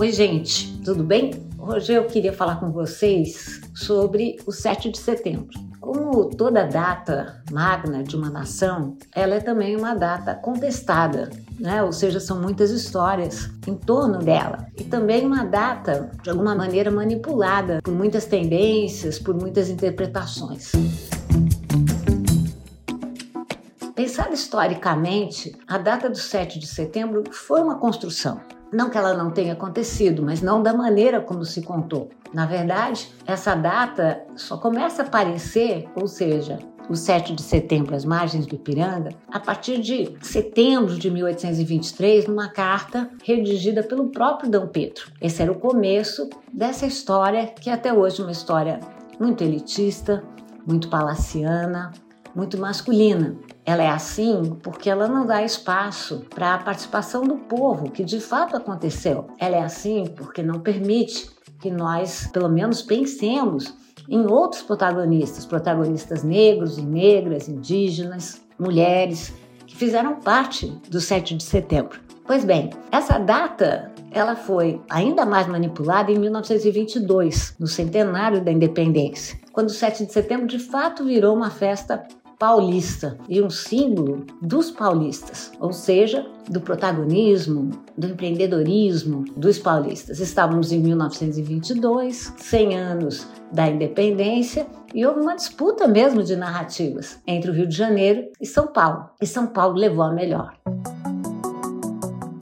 Oi, gente, tudo bem? Hoje eu queria falar com vocês sobre o 7 de setembro. Como toda data magna de uma nação, ela é também uma data contestada, né? ou seja, são muitas histórias em torno dela. E também uma data, de alguma maneira, manipulada por muitas tendências, por muitas interpretações. Pensada historicamente, a data do 7 de setembro foi uma construção. Não que ela não tenha acontecido, mas não da maneira como se contou. Na verdade, essa data só começa a aparecer, ou seja, o 7 de setembro, às margens do Ipiranga, a partir de setembro de 1823, numa carta redigida pelo próprio Dom Pedro. Esse era o começo dessa história, que até hoje é uma história muito elitista, muito palaciana, muito masculina. Ela é assim porque ela não dá espaço para a participação do povo, que de fato aconteceu. Ela é assim porque não permite que nós, pelo menos, pensemos em outros protagonistas, protagonistas negros e negras, indígenas, mulheres, que fizeram parte do 7 de setembro. Pois bem, essa data ela foi ainda mais manipulada em 1922, no centenário da independência, quando o 7 de setembro de fato virou uma festa paulista e um símbolo dos paulistas, ou seja, do protagonismo, do empreendedorismo dos paulistas. Estávamos em 1922, 100 anos da independência, e houve uma disputa mesmo de narrativas entre o Rio de Janeiro e São Paulo. E São Paulo levou a melhor.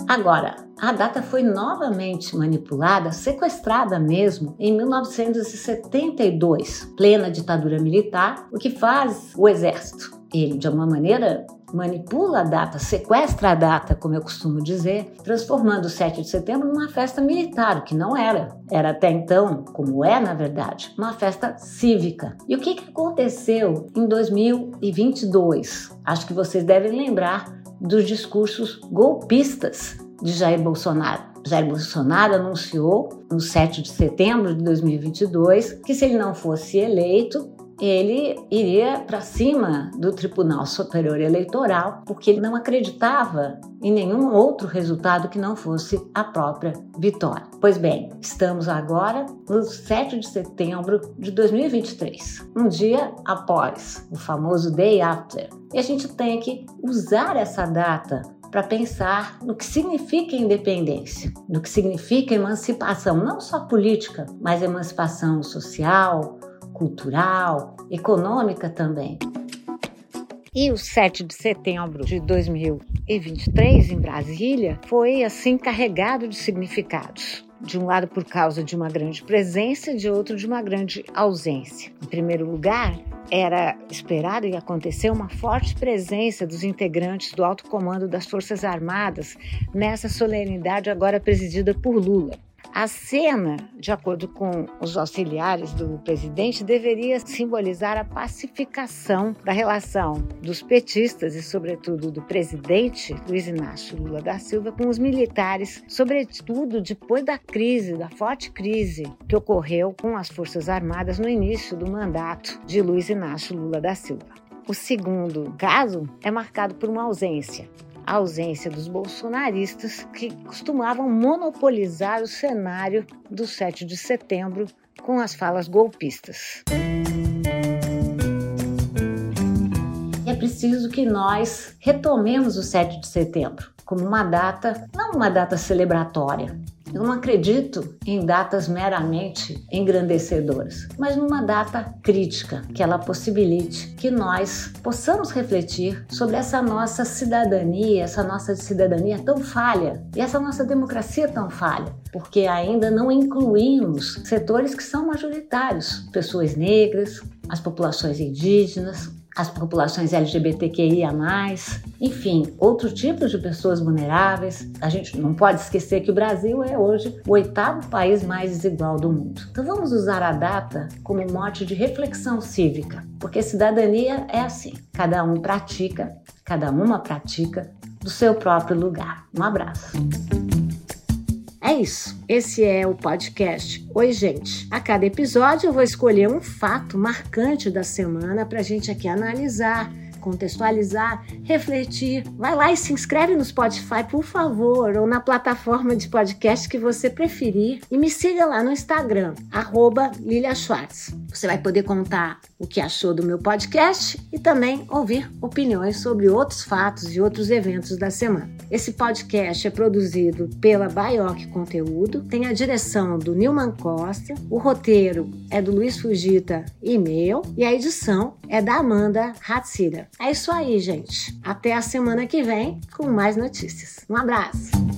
Agora, a data foi novamente manipulada, sequestrada mesmo, em 1972, plena ditadura militar, o que faz o exército. Ele, de alguma maneira, manipula a data, sequestra a data, como eu costumo dizer, transformando o 7 de setembro numa festa militar, o que não era. Era até então, como é na verdade, uma festa cívica. E o que, que aconteceu em 2022? Acho que vocês devem lembrar dos discursos golpistas de Jair Bolsonaro. Jair Bolsonaro anunciou no 7 de setembro de 2022 que se ele não fosse eleito, ele iria para cima do Tribunal Superior Eleitoral, porque ele não acreditava em nenhum outro resultado que não fosse a própria vitória. Pois bem, estamos agora no 7 de setembro de 2023, um dia após o famoso Day After. E a gente tem que usar essa data para pensar no que significa independência, no que significa emancipação, não só política, mas emancipação social, cultural, econômica também. E o 7 de setembro de 2023, em Brasília, foi assim carregado de significados de um lado por causa de uma grande presença, de outro de uma grande ausência. Em primeiro lugar, era esperado e aconteceu uma forte presença dos integrantes do alto comando das Forças Armadas nessa solenidade agora presidida por Lula. A cena, de acordo com os auxiliares do presidente, deveria simbolizar a pacificação da relação dos petistas e, sobretudo, do presidente Luiz Inácio Lula da Silva com os militares, sobretudo depois da crise, da forte crise que ocorreu com as Forças Armadas no início do mandato de Luiz Inácio Lula da Silva. O segundo caso é marcado por uma ausência a ausência dos bolsonaristas que costumavam monopolizar o cenário do 7 de setembro com as falas golpistas. É preciso que nós retomemos o 7 de setembro como uma data, não uma data celebratória, eu não acredito em datas meramente engrandecedoras, mas numa data crítica, que ela possibilite que nós possamos refletir sobre essa nossa cidadania, essa nossa cidadania tão falha e essa nossa democracia tão falha, porque ainda não incluímos setores que são majoritários, pessoas negras, as populações indígenas, as populações LGBTQIA, enfim, outros tipos de pessoas vulneráveis. A gente não pode esquecer que o Brasil é hoje o oitavo país mais desigual do mundo. Então vamos usar a data como mote de reflexão cívica, porque cidadania é assim: cada um pratica, cada uma pratica do seu próprio lugar. Um abraço. É isso. Esse é o podcast Oi, gente. A cada episódio eu vou escolher um fato marcante da semana para a gente aqui analisar, contextualizar, refletir. Vai lá e se inscreve no Spotify, por favor, ou na plataforma de podcast que você preferir. E me siga lá no Instagram, arroba Lilia Schwartz. Você vai poder contar o que achou do meu podcast e também ouvir opiniões sobre outros fatos e outros eventos da semana. Esse podcast é produzido pela Baioc Conteúdo, tem a direção do Nilman Costa, o roteiro é do Luiz Fugita e meu, e a edição é da Amanda Hatsira. É isso aí, gente. Até a semana que vem com mais notícias. Um abraço!